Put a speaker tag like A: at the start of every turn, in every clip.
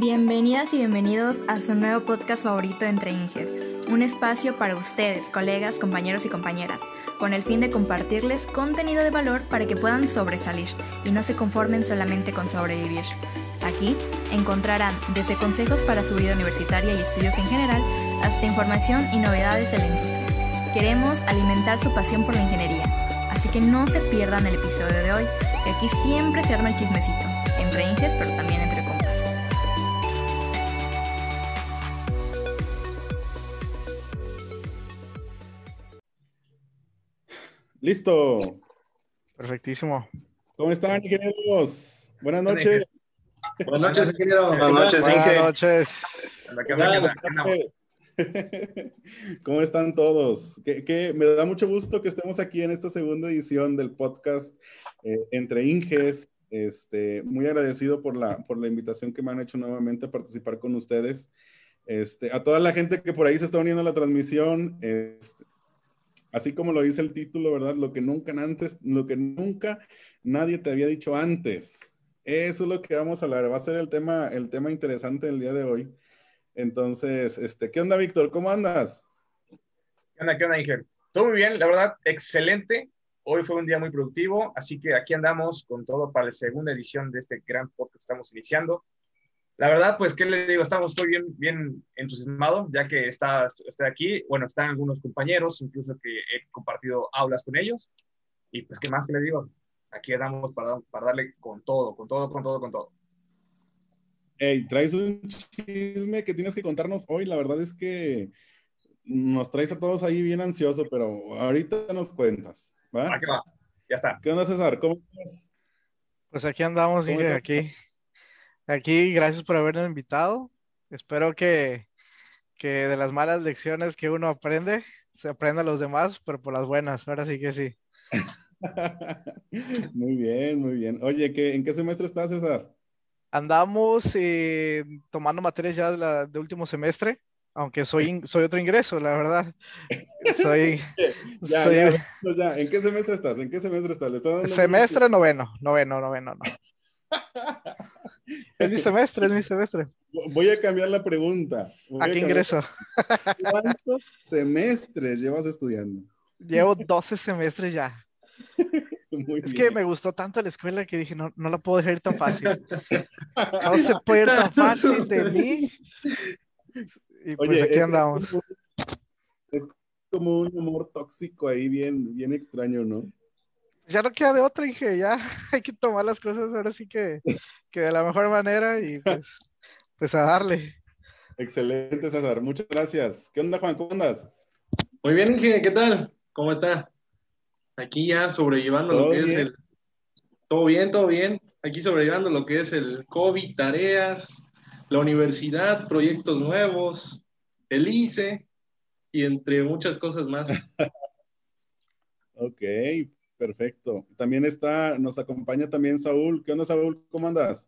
A: Bienvenidas y bienvenidos a su nuevo podcast favorito Entre Inges, un espacio para ustedes, colegas, compañeros y compañeras, con el fin de compartirles contenido de valor para que puedan sobresalir y no se conformen solamente con sobrevivir. Aquí encontrarán desde consejos para su vida universitaria y estudios en general hasta información y novedades de la industria. Queremos alimentar su pasión por la ingeniería, así que no se pierdan el episodio de hoy, que aquí siempre se arma el chismecito, entre Inges pero también entre
B: Listo.
C: Perfectísimo.
B: ¿Cómo están, ingenieros? Buenas noches.
D: Buenas noches, ingeniero.
E: Buenas noches,
C: Buenas noches.
B: ¿Cómo están todos? Que, que me da mucho gusto que estemos aquí en esta segunda edición del podcast eh, Entre Inges. Este, muy agradecido por la, por la invitación que me han hecho nuevamente a participar con ustedes. Este, a toda la gente que por ahí se está uniendo a la transmisión, este, así como lo dice el título, ¿verdad? Lo que nunca antes, lo que nunca nadie te había dicho antes. Eso es lo que vamos a hablar. Va a ser el tema, el tema interesante del día de hoy. Entonces, este, ¿qué onda, Víctor? ¿Cómo andas?
D: ¿Qué onda, qué onda, Inge? Todo muy bien, la verdad, excelente. Hoy fue un día muy productivo, así que aquí andamos con todo para la segunda edición de este gran podcast que estamos iniciando. La verdad, pues, ¿qué le digo? Estamos, estoy bien, bien entusiasmado, ya que está, estoy aquí. Bueno, están algunos compañeros, incluso que he compartido aulas con ellos. Y pues, ¿qué más que le digo? Aquí andamos para, para darle con todo, con todo, con todo, con todo.
B: Hey, traes un chisme que tienes que contarnos hoy. La verdad es que nos traes a todos ahí bien ansioso, pero ahorita nos cuentas. ¿va?
D: Ah, ¿qué va? Ya está.
B: ¿Qué onda, César? ¿Cómo estás?
C: Pues aquí andamos,
B: ¿Cómo
C: Inge,
B: estás?
C: aquí. Aquí, gracias por habernos invitado. Espero que, que de las malas lecciones que uno aprende, se aprenda a los demás, pero por las buenas. Ahora sí que sí.
B: muy bien, muy bien. Oye, ¿qué, ¿en qué semestre estás, César?
C: Andamos eh, tomando materias ya de, la- de último semestre, aunque soy, soy otro ingreso, la verdad. Soy,
B: Ya,
C: soy
B: ya, ya, ya. ¿En qué semestre estás? ¿En qué semestre estás? ¿Le estás dando
C: semestre noveno, noveno, noveno, no. Es mi semestre, es mi semestre.
B: Voy a cambiar la pregunta. Voy
C: ¿A
B: a
C: qué
B: cambiar-
C: ingreso?
B: ¿Cuántos semestres llevas estudiando?
C: Llevo 12 semestres ya.
B: Muy
C: Es
B: bien.
C: que me gustó tanto la escuela que dije, no, no la puedo dejar ir tan fácil. No se puede ir tan fácil de mí. Y pues
B: Oye,
C: aquí
B: es-
C: andamos.
B: Es como, es como un humor tóxico ahí bien, bien extraño, ¿no?
C: Ya no queda de otra, Inge, ya hay que tomar las cosas ahora sí que, que de la mejor manera y pues, pues a darle.
B: Excelente, César. Muchas gracias. ¿Qué onda, Juan? ¿Cómo andas?
E: Muy bien, Inge, ¿qué tal? ¿Cómo está? Aquí ya sobrellevando
B: ¿Todo
E: lo que es el... Todo bien, todo bien. Aquí sobrellevando lo que es el COVID, tareas, la universidad, proyectos nuevos, el ICE y entre muchas cosas más.
B: Ok, perfecto. También está, nos acompaña también Saúl. ¿Qué onda, Saúl? ¿Cómo andas?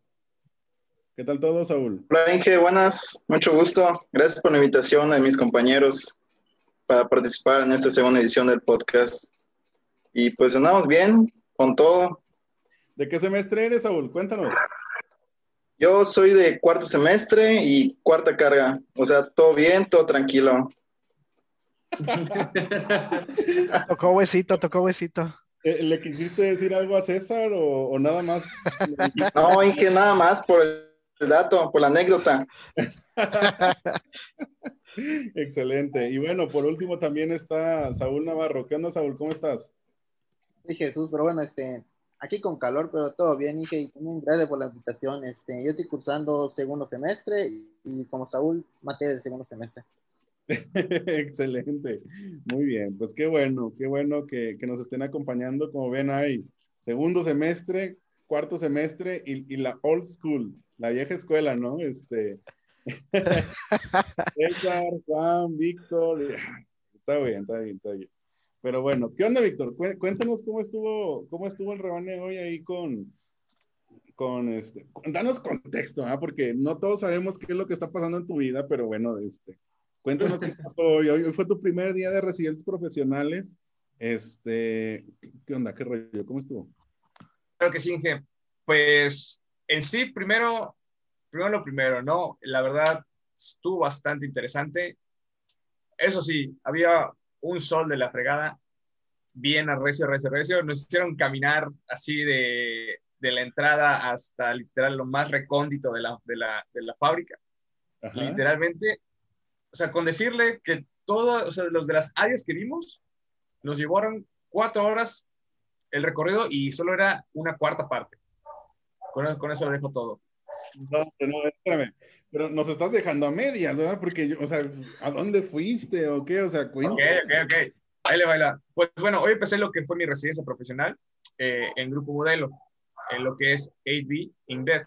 B: ¿Qué tal todo, Saúl?
F: Hola Inge, buenas, mucho gusto. Gracias por la invitación a mis compañeros para participar en esta segunda edición del podcast. Y pues andamos bien con todo.
B: ¿De qué semestre eres, Saúl? Cuéntanos.
F: Yo soy de cuarto semestre y cuarta carga, o sea, todo bien, todo tranquilo.
C: Tocó huesito, tocó huesito.
B: Eh, ¿Le quisiste decir algo a César o, o nada más?
F: No, Inge, nada más por el dato, por la anécdota.
B: Excelente. Y bueno, por último también está Saúl Navarro. ¿Qué onda, Saúl? ¿Cómo estás?
G: Sí, Jesús, pero bueno, este, aquí con calor, pero todo bien, Inge, y también gracias por la invitación. Este, yo estoy cursando segundo semestre y, y como Saúl, materia de segundo semestre.
B: Excelente. Muy bien. Pues qué bueno, qué bueno que, que nos estén acompañando. Como ven, hay segundo semestre, cuarto semestre y, y la old school, la vieja escuela, ¿no? Este. César, Juan, Víctor. y- Está bien, está bien, está bien. Pero bueno, ¿qué onda, Víctor? Cué- Cuéntanos cómo estuvo, cómo estuvo el rebane hoy ahí con, con este. Danos contexto, ¿ah? Porque no todos sabemos qué es lo que está pasando en tu vida, pero bueno, este. Cuéntanos qué pasó hoy. Hoy fue tu primer día de residentes profesionales. Este, ¿qué onda? ¿Qué rollo? ¿Cómo estuvo?
D: Claro que sí, Inge. Pues en sí, primero, primero lo primero, ¿no? La verdad, estuvo bastante interesante. Eso sí, había un sol de la fregada, bien arrecio, recio, recio. Nos hicieron caminar así de, de la entrada hasta literal lo más recóndito de la, de la, de la fábrica.
B: Ajá.
D: Literalmente, o sea, con decirle que todos, o sea, los de las áreas que vimos, nos llevaron cuatro horas el recorrido y solo era una cuarta parte. Con, con eso lo dejo todo.
B: No, no, espérame. Pero nos estás dejando a medias, ¿verdad? Porque, yo, o sea, ¿a dónde fuiste o qué? O sea, cuenta.
D: Ok, ok, ok. Ahí le baila. Pues bueno, hoy empecé lo que fue mi residencia profesional eh, en Grupo Modelo, en lo que es 8B InBev.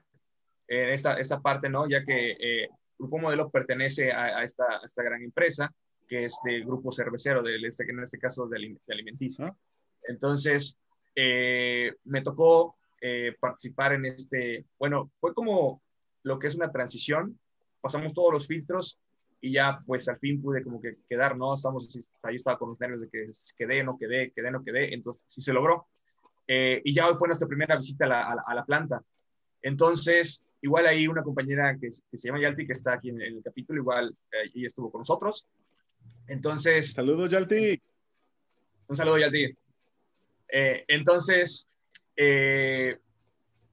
D: En esta, esta parte, ¿no? Ya que eh, Grupo Modelo pertenece a, a, esta, a esta gran empresa que es de grupo cervecero, de este, en este caso de, de alimenticio.
B: ¿Ah?
D: Entonces, eh, me tocó eh, participar en este, bueno, fue como lo que es una transición, pasamos todos los filtros y ya pues al fin pude como que quedar, ¿no? Estamos, ahí estaba con los nervios de que quedé, no quedé, quedé, no quedé, entonces sí se logró. Eh, y ya hoy fue nuestra primera visita a la, a la, a la planta. Entonces, igual ahí una compañera que, que, se llama Yalti, que está aquí en el capítulo, igual eh, ella estuvo con nosotros. Entonces.
B: Saludos, Yalti.
D: Un saludo, Yalti. Eh, entonces, eh,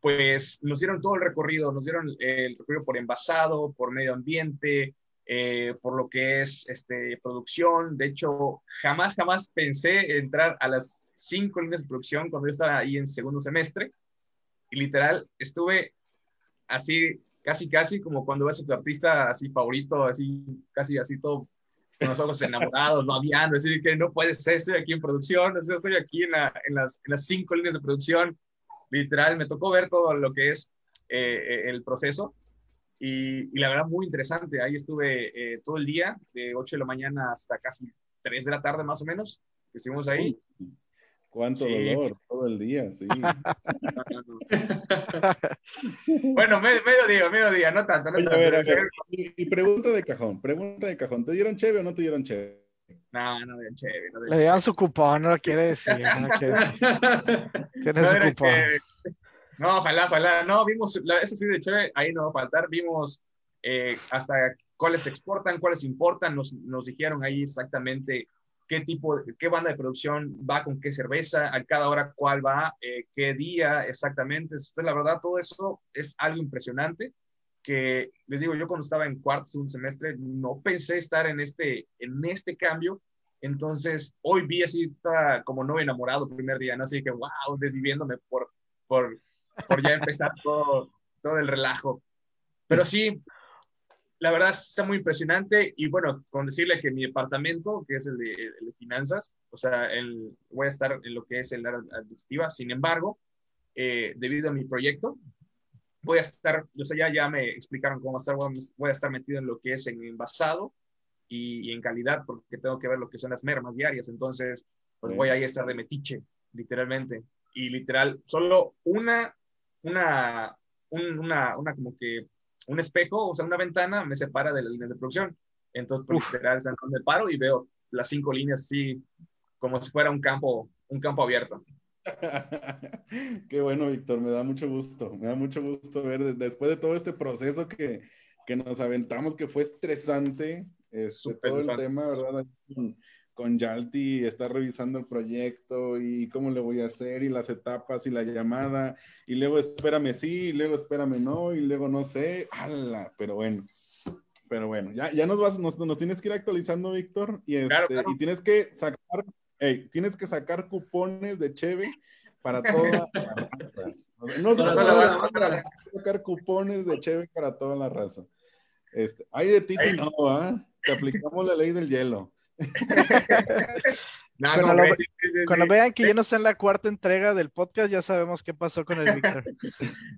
D: pues nos dieron todo el recorrido, nos dieron el recorrido por envasado, por medio ambiente, eh, por lo que es este, producción. De hecho, jamás, jamás pensé entrar a las cinco líneas de producción cuando yo estaba ahí en segundo semestre. Y literal, estuve así, casi, casi como cuando ves a tu artista así favorito, así, casi así todo con los ojos enamorados, babeando, decir que no puede ser, estoy aquí en producción, estoy aquí en, la, en, las, las, cinco líneas de producción, literal, me tocó ver todo lo que es eh, el proceso. Y, y, la verdad muy interesante, ahí estuve eh, todo el día, de 8 de la mañana hasta casi 3 de la tarde más o menos, que estuvimos ahí.
B: Cuánto sí. dolor, todo el día, sí.
D: bueno, medio, medio, día, medio día, no tanto. No
B: Oye,
D: tanto.
B: A ver, a ver. Y, y, pregunta de cajón, pregunta de cajón. ¿Te dieron cheve o no te dieron cheve?
D: No, no dieron cheve. No
C: Le dieron su cupón, no lo quiere decir. No quiere decir. Tiene
D: no
C: su cupón.
D: Cheve. No, ojalá, ojalá. No, vimos, la, eso sí de cheve, ahí no va a faltar. Vimos eh, hasta cuáles exportan, cuáles importan. Nos, nos dijeron ahí exactamente qué tipo, qué banda de producción va con qué cerveza, a cada hora cuál va, eh, qué día exactamente. Entonces, la verdad, todo eso es algo impresionante que, les digo, yo cuando estaba en cuarto, segundo semestre, no pensé estar en este, en este cambio. Entonces, hoy vi así, estaba como no enamorado el primer día, ¿no? Así que, wow, desviviéndome por, por, por ya empezar todo, todo el relajo. Pero sí, la verdad está muy impresionante y bueno, con decirle que mi departamento, que es el de, el de finanzas, o sea, el, voy a estar en lo que es el área administrativa, sin embargo, eh, debido a mi proyecto, voy a estar, o sea, ya, ya me explicaron cómo estar, voy a estar metido en lo que es en envasado y, y en calidad, porque tengo que ver lo que son las mermas diarias, entonces, pues voy a ir a estar de metiche, literalmente, y literal, solo una, una, un, una, una como que un espejo, o sea, una ventana me separa de las líneas de producción. Entonces, pues, literal, donde paro y veo las cinco líneas así, como si fuera un campo, un campo abierto.
B: Qué bueno, Víctor, me da mucho gusto, me da mucho gusto ver después de todo este proceso que, que nos aventamos, que fue estresante, este, todo el tema, ¿verdad? Con, Yalti, está revisando el proyecto y cómo le voy a hacer y las etapas y la llamada y luego espérame sí, y luego espérame no y luego no sé, ¡Hala! pero bueno, pero bueno, ya, ya nos vas, nos, nos tienes que ir actualizando, Víctor, y, este,
D: claro, claro.
B: y tienes que sacar, hey, tienes que sacar cupones de Cheve para toda la raza. No sacar cupones de Cheve para toda la raza. Este, ay de ti si no, ¿eh? Te aplicamos la ley del hielo.
C: Cuando, lo, sí, sí, sí, cuando vean que ya no está en la cuarta entrega del podcast, ya sabemos qué pasó con el Víctor.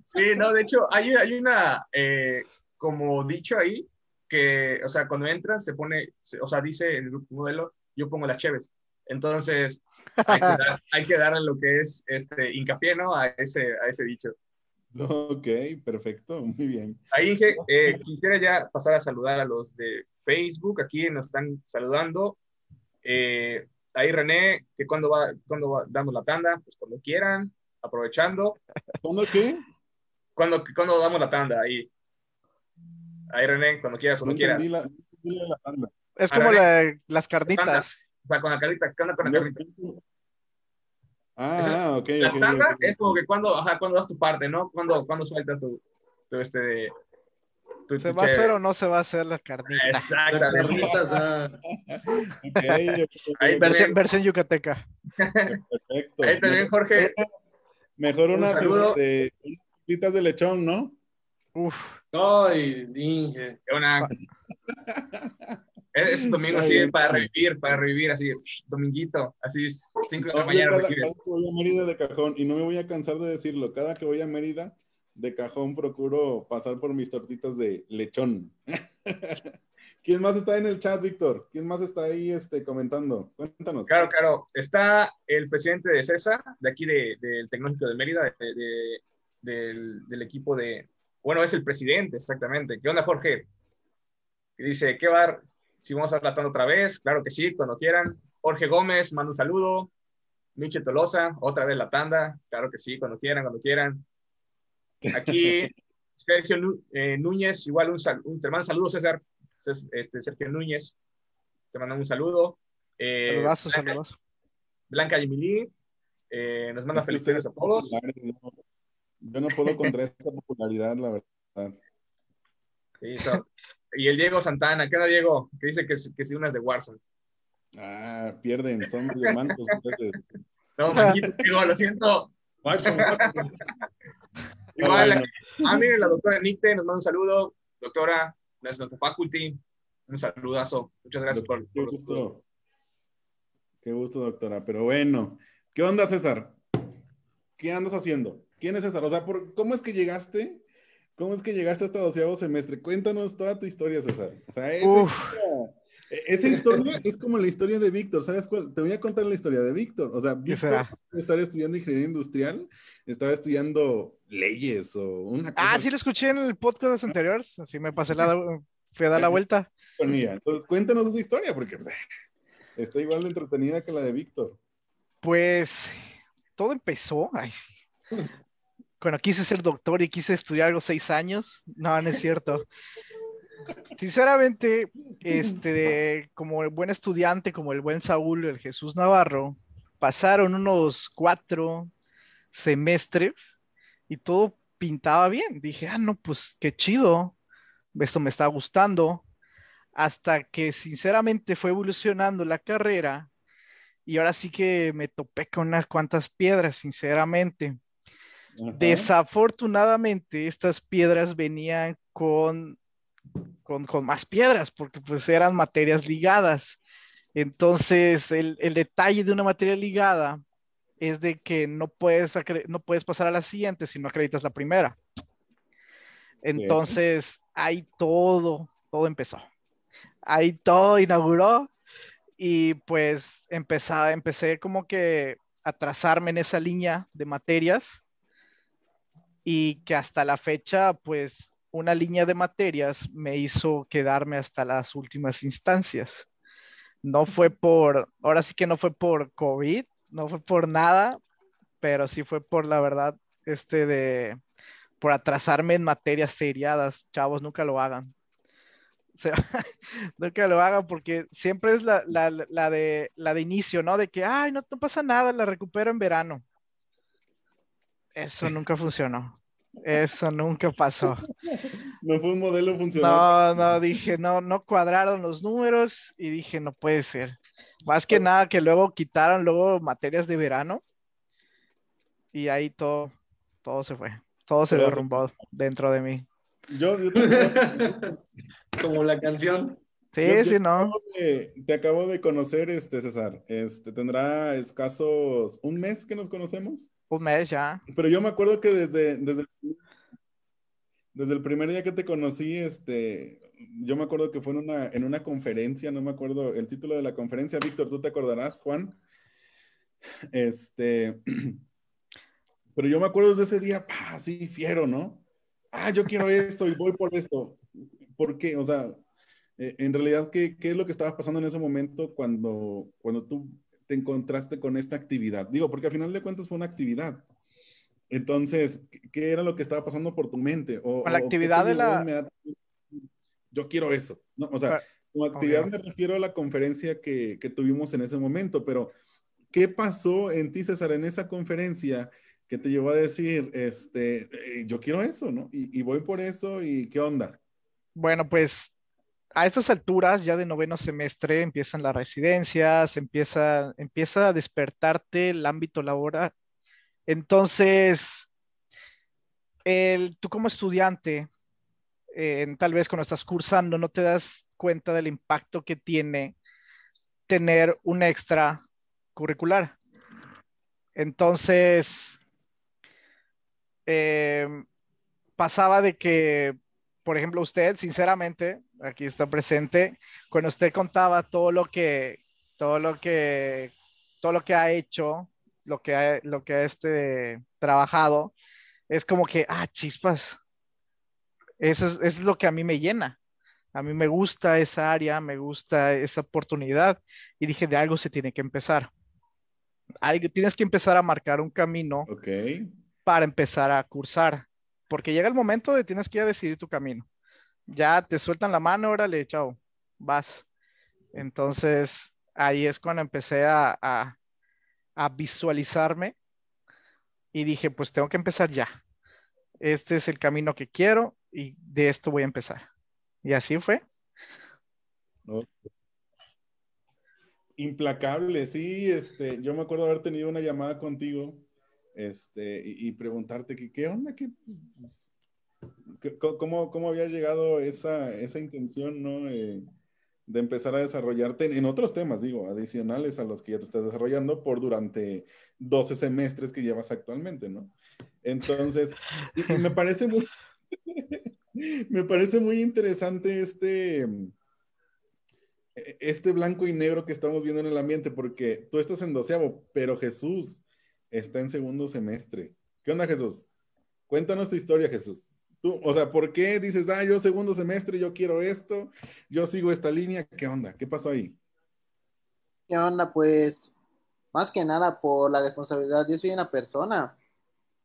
D: Sí, no, de hecho, hay, hay una, eh, como dicho ahí, que, o sea, cuando entras se pone, o sea, dice en el modelo, yo pongo las cheves. Entonces, hay que, dar, hay que darle lo que es este hincapié, ¿no? A ese, a ese dicho.
B: Ok, perfecto, muy bien.
D: Ahí eh, quisiera ya pasar a saludar a los de Facebook, aquí nos están saludando. Eh, ahí René, que cuando va, cuando va damos la tanda, pues cuando quieran, aprovechando.
B: ¿Cuándo qué?
D: Cuando, cuando damos la tanda ahí. Ahí, René, cuando quieras,
B: No
D: cuando quieras.
B: la, la tanda.
C: Es
D: A
C: como la- las carnitas.
D: O sea, con la carita, ¿qué onda con la carita?
B: Ah, ah, ok,
D: La tanda es como que cuando, ajá, cuando das tu parte, ¿no? Cuando, cuando sueltas tu, tu este, tu,
C: ¿Se va a hacer o no se va a hacer las carnitas?
E: Las
D: Exactamente.
E: carnitas, ah,
D: Ahí
C: Versión, versión yucateca.
B: perfecto.
D: Ahí también, Jorge.
B: Mejor
D: Un
B: unas,
D: saludo.
B: este, de lechón, ¿no?
C: Uf,
E: Ay, Inge.
D: Una... Es domingo así
B: bien.
D: para revivir, para revivir así, dominguito, así 5 de la
B: No,
D: mañana
B: cada, cada que voy a Mérida de cajón, y no me voy a cansar de decirlo, cada que voy a Mérida de cajón procuro pasar por mis tortitas de lechón. ¿Quién más está en el chat, Víctor? ¿Quién más está ahí este, comentando? Cuéntanos.
D: Claro, claro. Está el presidente de CESA, de aquí de- del Tecnológico de Mérida, de- de- del, del equipo de... Bueno, es el presidente, exactamente. ¿Qué onda, Jorge? Dice, ¿qué va? Si vamos a hablar otra vez, claro que sí, cuando quieran. Jorge Gómez, manda un saludo. Miche Tolosa, otra vez la tanda, claro que sí, cuando quieran, cuando quieran. Aquí, Sergio eh, Núñez, igual un, sal- un te mando saludos, César. Cés- Este, Sergio Núñez, te mandan un saludo. Eh,
C: saludazos,
D: Blanca-
C: saludazos.
D: Blanca eh, nos manda
B: Es
D: felicidades a todos.
B: Yo no puedo contra esta popularidad, la verdad.
D: Sí. Y el Diego Santana, ¿qué onda, Diego? Que dice que, que si unas de Warzone.
B: Ah, pierden, son diamantes.
D: No, manito, Diego, lo siento. Igual,
B: Ah, bueno.
D: ah, miren, la doctora Nicte nos manda un saludo. Doctora, es nuestra faculty. Un saludazo. Muchas gracias por, por los saludos.
B: gusto. Qué gusto, doctora. Pero bueno, ¿qué onda, César? ¿Qué andas haciendo? ¿Quién es César? O sea, ¿por, ¿cómo es que llegaste? ¿Cómo es que llegaste hasta doceavo semestre? Cuéntanos toda tu historia, César. O sea, esa
C: Uf.
B: E- esa historia es como la historia de Víctor. ¿Sabes cuál? Te voy a contar la historia de Víctor. O sea, Víctor estaba estudiando ingeniería industrial, estaba estudiando leyes o una cosa
C: Ah, sí lo escuché en el podcast anterior. Así me pasé la, fui a dar la vuelta.
B: ella. Entonces, cuéntanos esa historia, porque pues, está igual de entretenida que la de Víctor.
C: Pues todo empezó. Ay. Cuando quise ser doctor y quise estudiar algo seis años. No, no es cierto. Sinceramente, este, como el buen estudiante, como el buen Saúl, el Jesús Navarro, pasaron unos cuatro semestres y todo pintaba bien. Dije, ah, no, pues qué chido. Esto me está gustando. Hasta que sinceramente fue evolucionando la carrera y ahora sí que me topé con unas cuantas piedras, sinceramente. Desafortunadamente, estas piedras venían con, con, con más piedras, porque pues eran materias ligadas. Entonces, el, el detalle de una materia ligada es de que no puedes, no puedes pasar a la siguiente si no acreditas la primera. Entonces, ahí todo, todo empezó. Ahí todo inauguró y pues empezaba, empecé como que a trazarme en esa línea de materias y que hasta la fecha, pues una línea de materias me hizo quedarme hasta las últimas instancias. No fue por, ahora sí que no fue por COVID, no fue por nada, pero sí fue por la verdad, este de, por atrasarme en materias seriadas. Chavos, nunca lo hagan. O sea, nunca lo hagan porque siempre es la, la, la de, la de inicio, ¿no? De que, ay, no, no pasa nada, la recupero en verano. Eso nunca funcionó. Eso nunca pasó.
B: No fue un modelo funcional.
C: No, no, dije, no, no cuadraron los números y dije, no puede ser. Más que nada que luego quitaron luego materias de verano y ahí todo, todo se fue, todo se derrumbó dentro de mí.
B: Yo, yo
E: como la canción.
C: Sí,
B: yo-
C: sí, no.
B: de- te acabo de conocer, este César. Este, tendrá escasos un mes que nos conocemos.
C: Un mes ya.
B: Pero yo me acuerdo que desde, desde, el- desde el primer día que te conocí, este, yo me acuerdo que fue en una, en una conferencia, no me acuerdo el título de la conferencia, Víctor, tú te acordarás, Juan. Este, pero yo me acuerdo desde ese día, pa, sí, fiero, ¿no? Ah, yo quiero esto y voy por esto. ¿Por qué? O sea, eh, en realidad, ¿qué, qué es lo que estaba pasando en ese momento cuando, cuando tú te encontraste con esta actividad? Digo, porque al final de cuentas fue una actividad. Entonces, ¿qué- ¿qué era lo que estaba pasando por tu mente? O,
C: Con la actividad de la-
B: inmediatamente yo quiero eso. ¿no? O sea,
C: Ah,
B: como actividad me refiero a la conferencia que, que tuvimos en ese momento, pero ¿qué pasó en ti, César, en esa conferencia que te llevó a decir, este, eh, yo quiero eso, ¿no? Y, y voy por eso y qué onda?
C: Bueno, pues a estas alturas, ya de noveno semestre, empiezan las residencias, empieza, empieza a despertarte el ámbito laboral. Entonces, tú como estudiante, eh, tal vez cuando estás cursando, no te das cuenta del impacto que tiene tener un extra curricular. Entonces, eh, pasaba de que, por ejemplo, usted, sinceramente, aquí está presente, cuando usted contaba todo lo que, todo lo que, todo lo que ha hecho, lo que ha, lo que ha este, trabajado, es como que, ah, chispas, eso es, eso es lo que a mí me llena. A mí me gusta esa área, me gusta esa oportunidad y dije, de algo se tiene que empezar. Algo, tienes que empezar a marcar un camino para empezar a cursar, porque llega el momento de tienes que ya decidir tu camino. Ya te sueltan la mano, órale, chao, vas. Entonces, ahí es cuando empecé a, a, a visualizarme y dije, pues tengo que empezar ya. Este es el camino que quiero y de esto voy a empezar. Y así fue.
B: Ok. Implacable, sí, este, yo me acuerdo haber tenido una llamada contigo, este, y, preguntarte qué onda, qué, pues, cómo, cómo había llegado esa, esa intención, ¿no? Eh, de empezar a desarrollarte en, otros temas, digo, adicionales a los que ya te estás desarrollando por durante 12 semestres que llevas actualmente, ¿no? Entonces, me parece muy, me parece muy interesante este, e- este blanco y negro que estamos viendo en el ambiente, porque tú estás en doceavo, pero Jesús está en segundo semestre. ¿Qué onda, Jesús? Cuéntanos tu historia, Jesús. Tú, o sea, ¿por qué dices, ah, yo segundo semestre, yo quiero esto, yo sigo esta línea? ¿Qué onda? ¿Qué pasó ahí?
G: ¿Qué onda? Pues más que nada por la responsabilidad. Yo soy una persona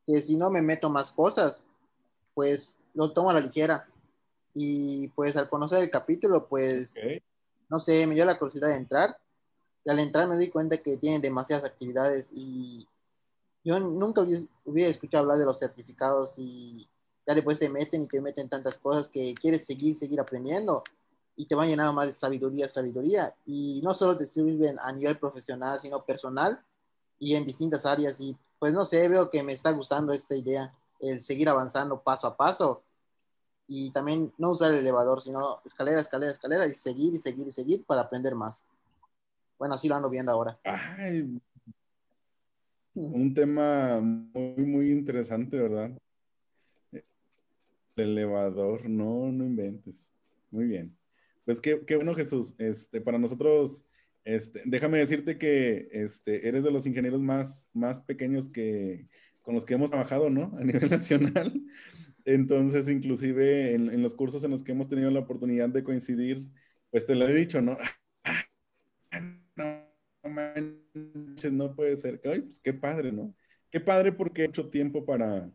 G: que si no me meto más cosas, pues lo tomo a la ligera. Y pues al conocer el capítulo, pues no sé, me dio la curiosidad de entrar. Y al entrar me di cuenta que tienen demasiadas actividades y yo nunca hubiera, escuchado hablar de los certificados y ya después te meten y te meten tantas cosas que quieres seguir, seguir aprendiendo y te van llenando más de sabiduría, sabiduría. Y no solo te sirven a nivel profesional, sino personal y en distintas áreas. Y pues no sé, veo que me está gustando esta idea, el seguir avanzando paso a paso y también no usar el elevador, sino escalera, escalera, escalera y seguir y seguir y seguir para aprender más. Bueno, así lo ando viendo ahora.
B: Ay, un tema muy, muy interesante, ¿verdad? El elevador, no, no inventes. Muy bien. Pues qué, qué bueno, Jesús. Este, para nosotros, este, déjame decirte que este, eres de los ingenieros más, más pequeños que, con los que hemos trabajado, ¿no? A nivel nacional. Entonces, inclusive en, en los cursos en los que hemos tenido la oportunidad de coincidir, pues te lo he dicho, ¿no? no no puede ser. Ay, pues qué padre, ¿no? Qué padre porque he hecho tiempo para,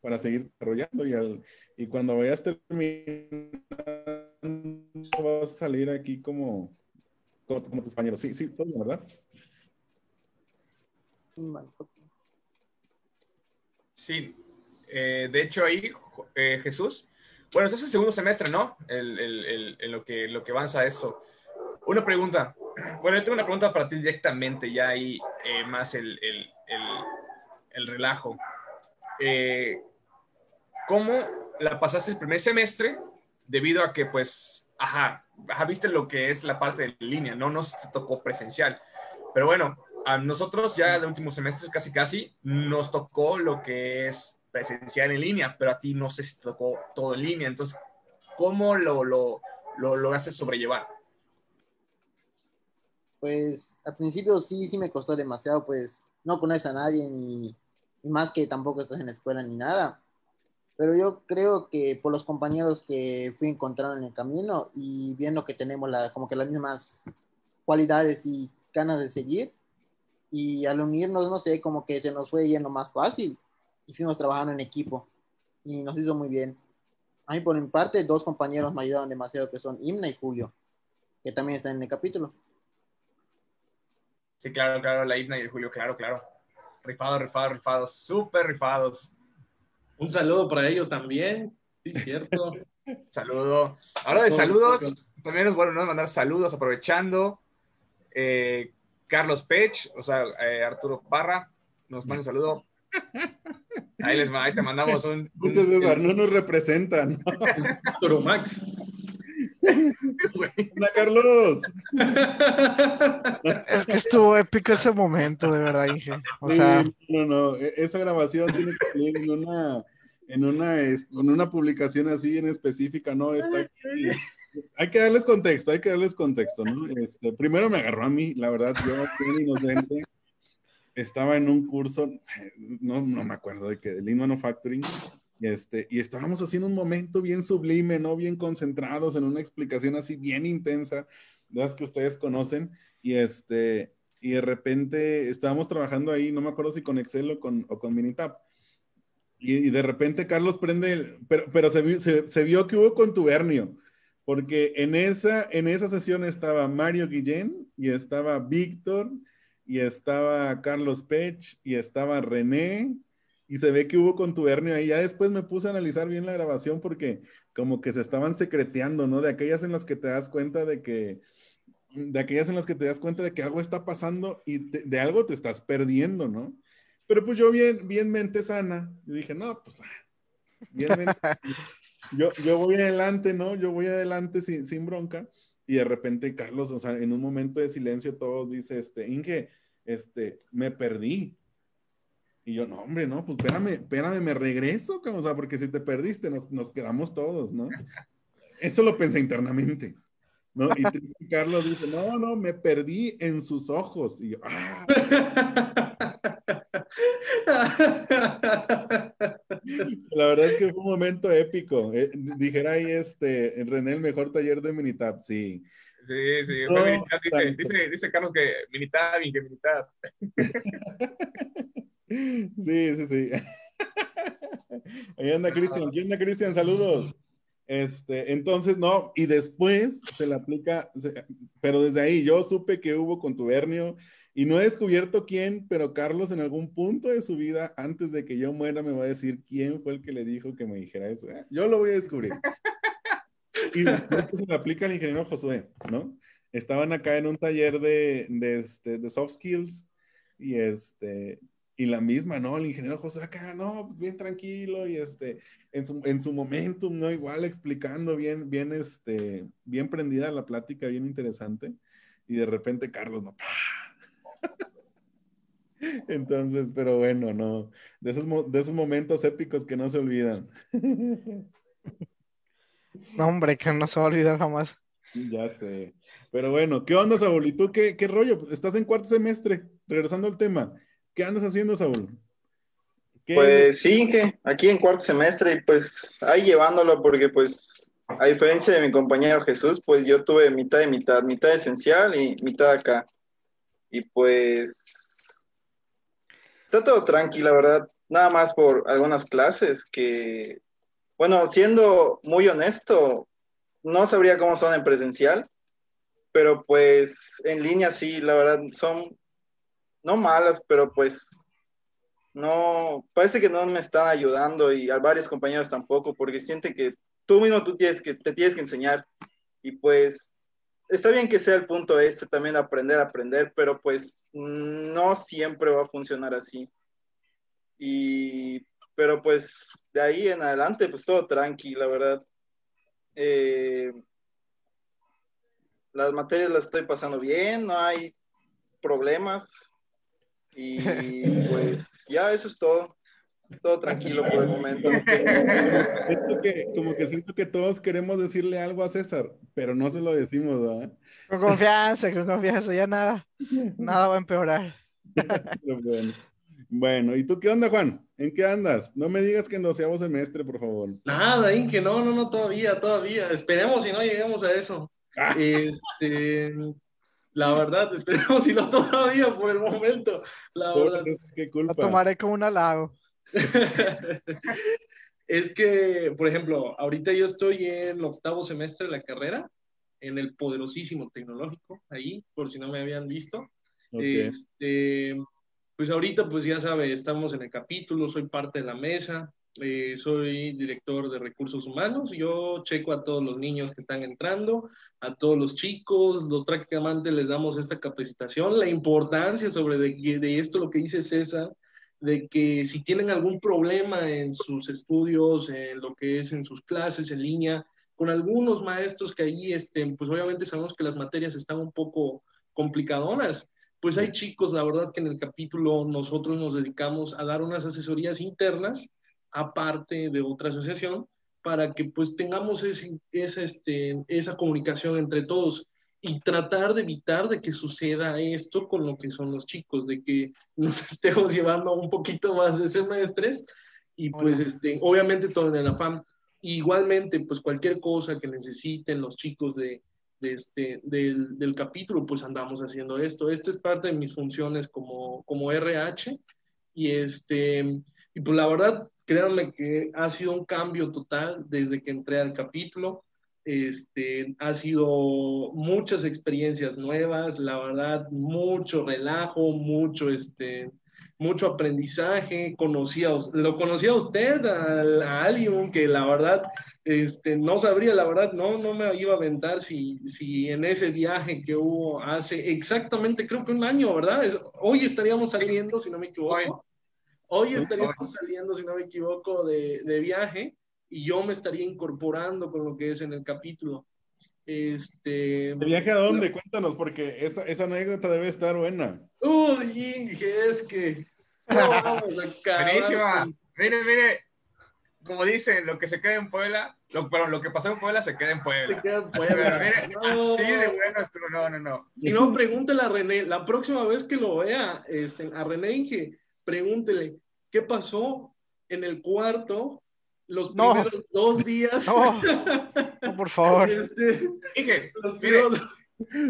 B: para seguir desarrollando y, al, y cuando vayas terminando vas a salir aquí como, como, tus compañeros. Sí, sí, todo ¿verdad?
D: Sí, eh, de hecho ahí, eh, Jesús, bueno, estás en segundo semestre, ¿no? El, el, el, en lo que, lo que avanza esto. Una pregunta, bueno, yo tengo una pregunta para ti directamente, ya ahí eh, más el, el, el relajo. Eh, ¿Cómo la pasaste el primer semestre debido a que, pues, ajá, ajá, viste lo que es la parte de línea, ¿no? No se te tocó presencial. Pero bueno, a nosotros ya de últimos semestres casi casi nos tocó lo que es presencial en línea, pero a ti no se tocó todo en línea. Entonces, ¿cómo lo, lo, lo lograste sobrellevar?
G: Pues al principio sí, sí me costó demasiado, pues no conoces a nadie ni, ni más que tampoco estás en la escuela ni nada. Pero yo creo que por los compañeros que fui encontrando en el camino y viendo que tenemos la, como que las mismas cualidades y ganas de seguir, y al unirnos, no sé, como que se nos fue yendo más fácil y fuimos trabajando en equipo y nos hizo muy bien. A mí, por mi parte, dos compañeros me ayudaron demasiado, que son Imna y Julio, que también están en el capítulo.
D: Sí, claro, claro, la Himna y el Julio, claro, claro. Rifados, rifados, rifados, súper rifados.
E: Un saludo para ellos también. Sí, cierto.
D: Saludo. Ahora de saludos, también es bueno ¿no? mandar saludos aprovechando. Eh, Carlos Pech, o sea, eh, Arturo Parra, nos manda un saludo. Ahí les ahí te mandamos un. un-
B: César no nos representan.
E: Arturo Max.
B: Hola, Carlos.
C: Es que estuvo épico ese momento, de verdad, Inge. O
B: Sí,
C: sea,
B: no, no, e- esa grabación tiene que salir en una, en una, en una publicación así en específica, ¿no? Está aquí. Hay que darles contexto, hay que darles contexto, ¿no? Este, primero me agarró a mí, la verdad, yo, bien inocente, estaba en un curso, no, no me acuerdo de qué, de Lean Manufacturing, este, y estábamos haciendo un momento bien sublime, ¿no? Bien concentrados en una explicación así bien intensa, de las que ustedes conocen, y este, y de repente estábamos trabajando ahí, no me acuerdo si con Excel o con, o con Minitab. Y, y de repente Carlos prende, pero, pero se, se- se vio que hubo contubernio, porque en esa, en esa sesión estaba Mario Guillén y estaba Víctor y estaba Carlos Pech y estaba René y se ve que hubo contubernio ahí. Ya después me puse a analizar bien la grabación porque como que se estaban secreteando, ¿no? De aquellas en las que te das cuenta de que, de aquellas en las que te das cuenta de que algo está pasando y te- de algo te estás perdiendo, ¿no? Pero pues yo bien, bien mente sana, y dije, no, pues, ah, bien mente yo, yo voy adelante, ¿no? Yo voy adelante sin, sin bronca. Y de repente Carlos, o sea, en un momento de silencio todos dice, este, Inge, este, me perdí. Y yo, no, hombre, no, pues espérame, espérame, me regreso, o sea, porque si te perdiste, nos, nos quedamos todos, ¿no? Eso lo pensé internamente, ¿no? Y Carlos dice, no, no, me perdí en sus ojos. Y yo, ah, la verdad es que fue un momento épico. Eh, dijera ahí, este, René, el mejor taller de Minitab, sí.
D: Sí, sí,
B: No,
D: dice, dice Carlos que Minitab y que Minitab.
B: Sí, sí, sí. Ahí anda Cristian. ¿Quién anda Cristian? Saludos. Este, entonces, no, y después se le aplica, se- pero desde ahí yo supe que hubo contubernio y no he descubierto quién, pero Carlos en algún punto de su vida, antes de que yo muera, me va a decir quién fue el que le dijo que me dijera eso. ¿eh? Yo lo voy a descubrir. Y después se le aplica al ingeniero Josué, ¿no? Estaban acá en un taller de, de, este, de soft skills y este, y la misma, ¿no? El ingeniero José acá, no, bien tranquilo y este, en su, en su momentum, ¿no? Igual explicando bien, bien, este, bien prendida la plática, bien interesante. Y de repente Carlos, no, Entonces, pero bueno, no, de esos, de esos momentos épicos que no se olvidan.
C: no, hombre, que no se va a olvidar jamás.
B: Ya sé. Pero bueno, ¿qué onda, Saúl? ¿Y tú qué, qué rollo? Estás en cuarto semestre, regresando al tema. ¿Qué andas haciendo, Saúl? ¿Qué-
F: Pues sí, Inge, aquí en cuarto semestre y pues ahí llevándolo porque pues a diferencia de mi compañero Jesús, pues yo tuve mitad y mitad, mitad esencial y mitad acá. Y pues está todo tranquilo, la verdad, nada más por algunas clases que, bueno, siendo muy honesto, no sabría cómo son en presencial, pero pues en línea sí, la verdad, son no malas, pero pues no, parece que no me están ayudando y a varios compañeros tampoco, porque sienten que tú mismo tú tienes que, te tienes que enseñar. Y pues está bien que sea el punto este también de aprender, aprender, pero pues no siempre va a funcionar así. Y, pero pues de ahí en adelante, pues todo tranqui, la verdad. Eh, las materias las estoy pasando bien, no hay problemas. Y pues ya eso es todo. Todo tranquilo por el momento.
B: Siento que, como que siento que todos queremos decirle algo a César, pero no se lo decimos, ¿verdad?
C: Con confianza, con confianza, ya nada, nada va a empeorar.
B: Bueno. Bueno, ¿y tú qué onda, Juan? ¿En qué andas? No me digas que en doceavo semestre, por favor.
E: Nada, Inge, no, no, no, todavía, todavía. Esperemos si no lleguemos a eso.
B: Ah.
E: Este, la verdad, esperemos si no todavía por el momento. La verdad.
B: Qué
C: Lo
B: culpa.
C: tomaré como un halago.
E: Es que, por ejemplo, ahorita yo estoy en el octavo semestre de la carrera, en el poderosísimo tecnológico, ahí, por si no me habían visto.
B: Ok.
E: Este, pues ahorita, pues ya sabe, estamos en el capítulo, soy parte de la mesa, eh, soy director de recursos humanos, yo checo a todos los niños que están entrando, a todos los chicos, lo prácticamente les damos esta capacitación, la importancia sobre de, esto, lo que dice César, de que si tienen algún problema en sus estudios, en lo que es en sus clases en línea, con algunos maestros que allí, este, pues obviamente sabemos que las materias están un poco complicadonas, pues hay chicos, la verdad que en el capítulo nosotros nos dedicamos a dar unas asesorías internas, aparte de otra asociación, para que pues tengamos ese, esa, este, esa comunicación entre todos y tratar de evitar de que suceda esto con lo que son los chicos, de que nos estemos llevando un poquito más de semestres y pues
C: Hola.
E: este, obviamente todo en el afán. Igualmente, pues cualquier cosa que necesiten los chicos de, de este, del, del capítulo, pues andamos haciendo esto. Esta es parte de mis funciones como, como RH y este, y pues la verdad, créanme que ha sido un cambio total desde que entré al capítulo. Este, ha sido muchas experiencias nuevas, la verdad, mucho relajo, mucho, este, mucho aprendizaje. Conocí a, us- lo conocía a usted, al- a, alguien que la verdad este, no sabría, la verdad, no, no me iba a aventar si, si en ese viaje que hubo hace exactamente, creo que un año, ¿verdad? Hoy estaríamos saliendo, si no me equivoco.
D: Hoy.
E: Estaríamos saliendo, si no me equivoco, de, de viaje y yo me estaría incorporando con lo que es en el capítulo. Este.
B: ¿De viaje a dónde? Cuéntanos, porque esa, esa anécdota debe estar buena.
E: Uy, dije, es que. no vamos a acabar
D: Buenísima.
E: con-
D: Mire, mire, como dicen, lo que se queda en Puebla, lo, perdón, lo que pasó en Puebla se queda en
E: Se
D: Puebla.
E: queda en
D: Así,
E: Puebla.
D: mire,
E: No.
D: así de bueno estuvo. No, no, no.
E: Y no, pregúntele a René, la próxima vez que lo vea, este, a René Inge, pregúntele, ¿qué pasó en el cuarto los
C: No.
E: primeros dos días?
C: No, no, por favor.
E: Este,
D: Dije,
E: los
D: mire,
E: primeros-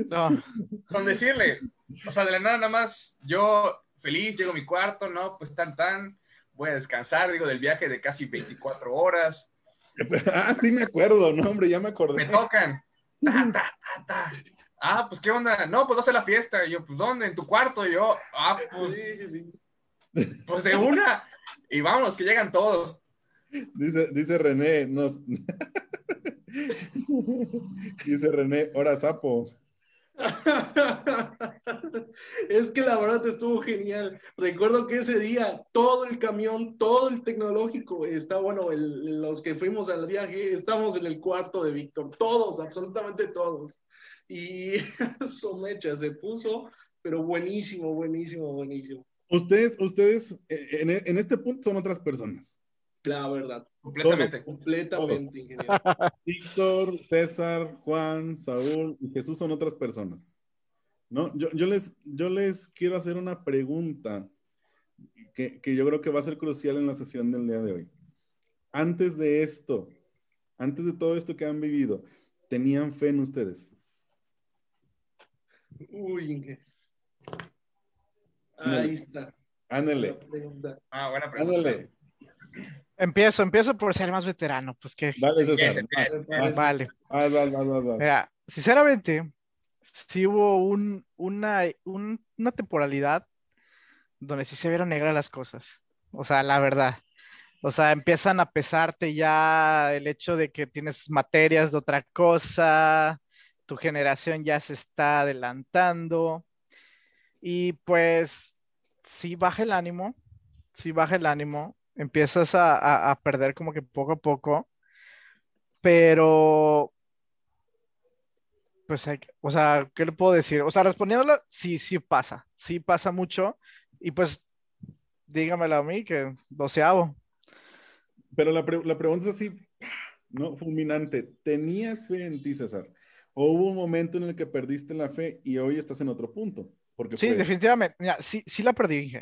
C: No.
D: con decirle, o sea, de la nada nada más, yo feliz, llego a mi cuarto, ¿no? Pues tan, tan, voy a descansar, digo, del viaje de casi 24 horas.
B: Ah, sí me acuerdo, no, hombre, ya me acordé.
D: Me tocan. Ta, ta, ta, ta. Ah, pues, ¿qué onda? No, pues, vas a la fiesta. Y yo, pues, ¿dónde? En tu cuarto. Y yo, ah, pues,
E: Sí, sí.
D: Pues, de una. Y vámonos, que llegan todos.
B: Dice, dice René, nos... dice René, hora sapo.
E: es que la verdad estuvo genial. Recuerdo que ese día todo el camión, todo el tecnológico, está bueno, el- los que fuimos al viaje, estamos en el cuarto de Víctor, todos, absolutamente todos. Y su mecha se puso, pero buenísimo, buenísimo, buenísimo.
B: Ustedes, ustedes eh, en, en este punto son otras personas.
E: La verdad,
D: Completamente.
E: completamente, ingeniero.
B: Víctor, César, Juan, Saúl y Jesús son otras personas. ¿No? Yo, yo les, yo les quiero hacer una pregunta que, que yo creo que va a ser crucial en la sesión del día de hoy. Antes de esto, antes de todo esto que han vivido, ¿tenían fe en ustedes?
E: Uy, Inge. Ahí está.
B: Ándale.
D: Ah, buena pregunta.
B: ándale.
C: Empiezo, empiezo por ser más veterano, pues que
B: Dale, César.
D: empieza.
B: Vas,
C: vale.
B: vas, vas, vas, vas, vas.
C: Mira, sinceramente, sí hubo un, una, un- una temporalidad donde sí se vieron negras las cosas. O sea, la verdad. O sea, empiezan a pesarte ya el hecho de que tienes materias de otra cosa, tu generación ya se está adelantando y pues sí baja el ánimo, sí baja el ánimo, empiezas a, a- perder como que poco a poco, pero pues, hay o sea, ¿qué le puedo decir? O sea, respondiéndolo, sí, sí pasa, sí pasa mucho. Y pues, dígamelo a mí, que doceavo.
B: Pero la, la pregunta es así, ¿no? Fulminante. ¿Tenías fe en ti, César? ¿O hubo un momento en el que perdiste la fe y hoy estás en otro punto? Porque
C: Sí,
B: pues,
C: definitivamente. Mira, sí, sí la perdí.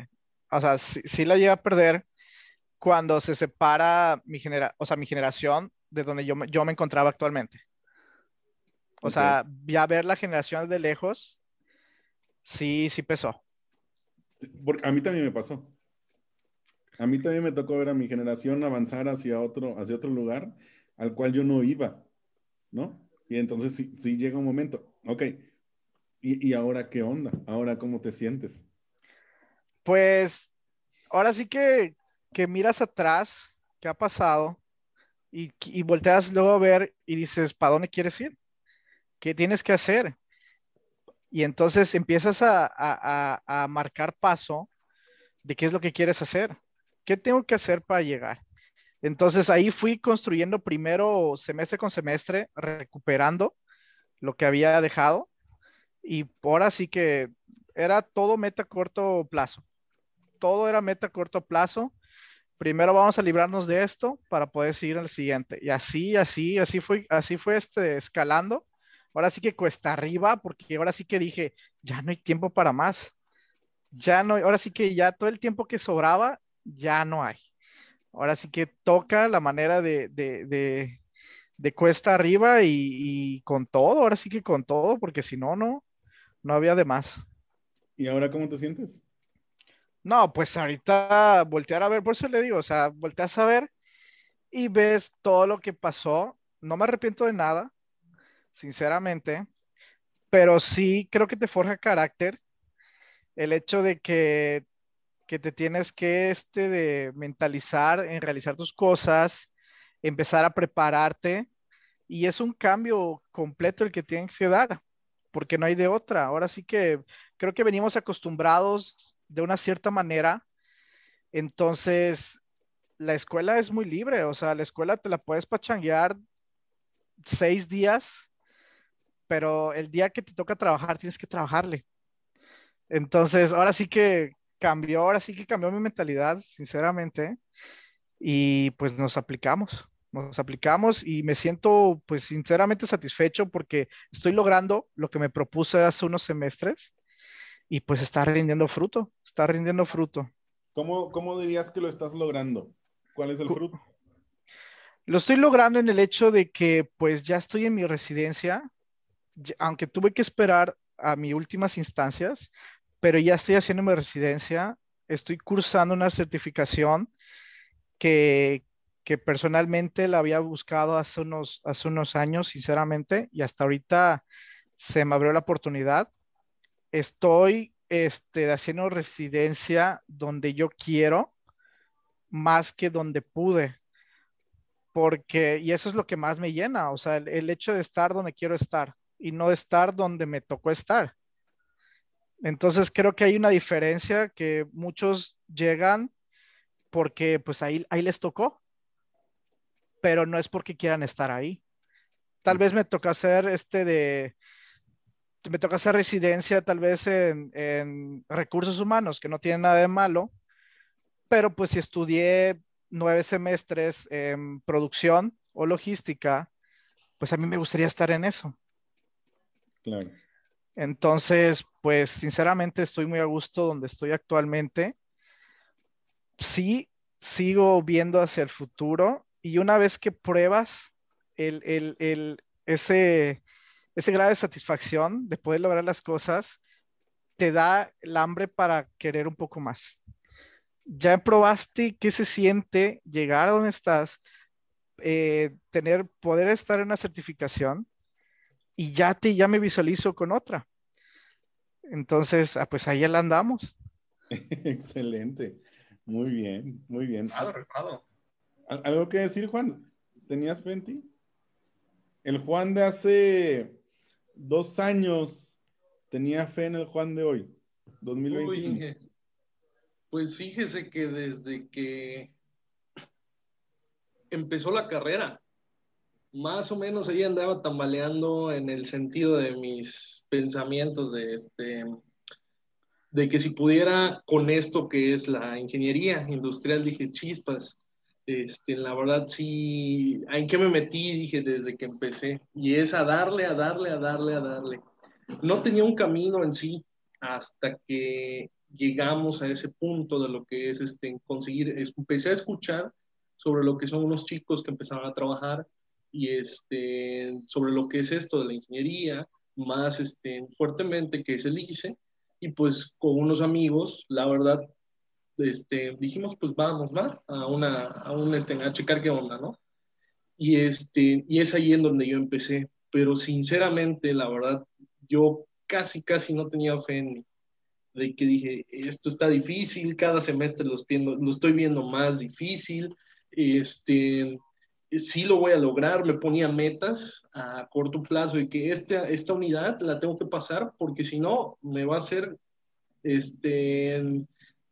C: O sea, sí, sí la llegué a perder cuando se separa mi genera, o sea, mi generación de donde yo me, yo me encontraba actualmente. O
B: Ok.
C: sea, ya ver la generación de lejos, sí, sí pesó.
B: porque a mí también me pasó. A mí también me tocó ver a mi generación avanzar hacia otro, hacia otro lugar al cual yo no iba, ¿no? Y entonces sí, sí llega un momento, ok, ¿y, ¿y ahora qué onda? ¿Ahora cómo te sientes?
C: Pues ahora sí que, que miras atrás, qué ha pasado, y, y volteas luego a ver y dices, ¿para dónde quieres ir? ¿Qué tienes que hacer? Y entonces empiezas a, a, a, a marcar paso de qué es lo que quieres hacer. ¿Qué tengo que hacer para llegar? Entonces ahí fui construyendo primero semestre con semestre, recuperando lo que había dejado. Y ahora sí que era todo meta corto plazo. Todo era meta corto plazo. Primero vamos a librarnos de esto para poder seguir al siguiente. Y así, así, así fue, así fue este escalando. Ahora sí que cuesta arriba, porque ahora sí que dije, ya no hay tiempo para más. Ya no, ahora sí que ya todo el tiempo que sobraba, ya no hay. Ahora sí que toca la manera de, de, de, cuesta arriba y, y, con todo, ahora sí que con todo, porque si no, no, no había de más.
B: ¿Y ahora cómo te sientes?
C: No, pues ahorita voltear a ver, por eso le digo, o sea, volteas a ver y ves todo lo que pasó. No me arrepiento de nada, sinceramente, pero sí creo que te forja carácter el hecho de que, que te tienes que este, de mentalizar en realizar tus cosas, empezar a prepararte y es un cambio completo el que tienes que dar, porque no hay de otra. Ahora sí que creo que venimos acostumbrados de una cierta manera, entonces la escuela es muy libre, o sea, la escuela te la puedes pachanguear seis días, pero el día que te toca trabajar tienes que trabajarle. Entonces, ahora sí que cambió, ahora sí que cambió mi mentalidad, sinceramente, y pues nos aplicamos, nos aplicamos y me siento pues sinceramente satisfecho porque estoy logrando lo que me propuse hace unos semestres y pues está rindiendo fruto, está rindiendo fruto.
B: ¿Cómo, cómo dirías que lo estás logrando? ¿Cuál es el fruto?
C: Lo estoy logrando en el hecho de que pues ya estoy en mi residencia, aunque tuve que esperar a mis últimas instancias, pero ya estoy haciendo mi residencia, estoy cursando una certificación que, que personalmente la había buscado hace unos, hace unos años, sinceramente, y hasta ahorita se me abrió la oportunidad. Estoy este, haciendo residencia donde yo quiero, más que donde pude, porque, y eso es lo que más me llena, o sea, el, el hecho de estar donde quiero estar y no estar donde me tocó estar. Entonces creo que hay una diferencia que muchos llegan porque pues ahí, ahí les tocó, pero no es porque quieran estar ahí. Tal vez me toca hacer este de, me toca hacer residencia tal vez en, en recursos humanos, que no tiene nada de malo, pero pues si estudié nueve semestres en producción o logística, pues a mí me gustaría estar en eso.
B: Claro.
C: Entonces, pues sinceramente estoy muy a gusto donde estoy actualmente. Sí, sigo viendo hacia el futuro y una vez que pruebas el, el, el, ese, ese grado de satisfacción de poder lograr las cosas, te da el hambre para querer un poco más. Ya probaste qué se siente llegar a donde estás, eh, tener, poder estar en una certificación y ya te, ya me visualizo con otra. Entonces, ah, pues ahí la andamos.
B: Excelente. Muy bien, muy bien.
D: Recado.
B: ¿Algo que decir, Juan? ¿Tenías 20? El Juan de hace dos años tenía fe en el Juan de hoy, 2021.
E: Uy, pues fíjese que desde que empezó la carrera, más o menos ahí andaba tambaleando en el sentido de mis pensamientos de este de que si pudiera con esto que es la ingeniería industrial dije chispas este la verdad sí en qué me metí dije desde que empecé y es a darle a darle a darle a darle. No tenía un camino en sí hasta que llegamos a ese punto de lo que es este conseguir empecé a escuchar sobre lo que son unos chicos que empezaron a trabajar y este, sobre lo que es esto de la ingeniería, más este, fuertemente que es el ICE, y pues con unos amigos, la verdad, este, dijimos, pues vamos, va, a, una, a, un, este, a checar qué onda, ¿no? Y, este, y es ahí en donde yo empecé. Pero sinceramente, la verdad, yo casi, casi no tenía fe en mí. De que dije, esto está difícil, cada semestre lo, lo estoy viendo más difícil, este, sí lo voy a lograr, me ponía metas a corto plazo y que esta, esta unidad la tengo que pasar porque si no, me va a hacer, este,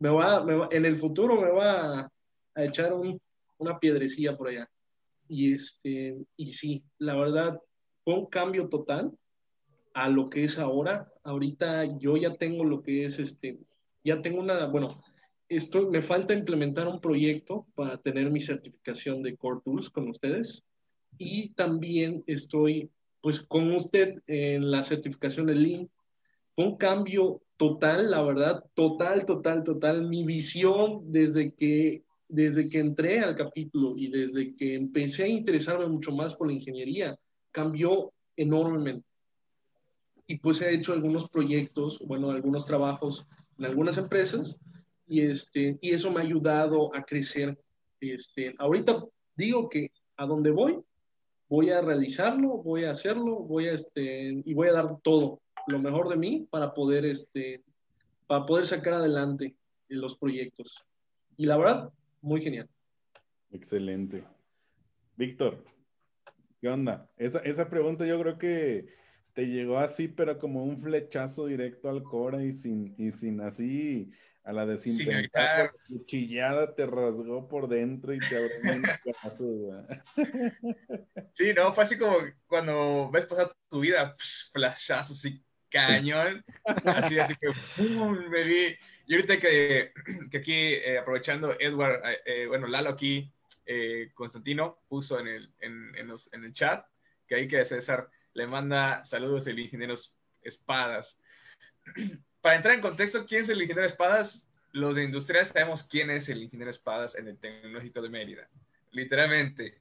E: me va, en el futuro me va a, a echar un, una piedrecilla por allá. Y, este, y sí, la verdad, fue un cambio total a lo que es ahora. Ahorita yo ya tengo lo que es, este, ya tengo una, bueno, esto, me falta implementar un proyecto para tener mi certificación de Core Tools con ustedes. Y también estoy, pues, con usted en la certificación de Lean. Fue un cambio total, la verdad, total, total, total. Mi visión desde que desde que entré al capítulo y desde que empecé a interesarme mucho más por la ingeniería, cambió enormemente. Y pues he hecho algunos proyectos, bueno, algunos trabajos en algunas empresas y, este, y eso me ha ayudado a crecer. Este, ahorita digo que a donde voy, voy a realizarlo, voy a hacerlo, voy a, este, y voy a dar todo, lo mejor de mí para poder, este, para poder sacar adelante los proyectos. Y la verdad, muy genial.
B: Excelente. Víctor, ¿qué onda? Esa, esa pregunta yo creo que te llegó así, pero como un flechazo directo al core y sin, y sin así a la desintentar, chillada te rasgó por dentro y te abrió un caso.
D: Sí, no, fue así como cuando ves pasar tu vida, flashazo así, cañón, así, que, me vi y ahorita que, que aquí, eh, aprovechando, Edward, eh, eh, bueno, Lalo aquí, Constantino, puso en el, en, en, el chat que hay que César le manda saludos el ingeniero Espadas. Para entrar en contexto, ¿quién es el ingeniero Espadas? Los de industriales sabemos quién es el ingeniero Espadas en el Tecnológico de Mérida. Literalmente.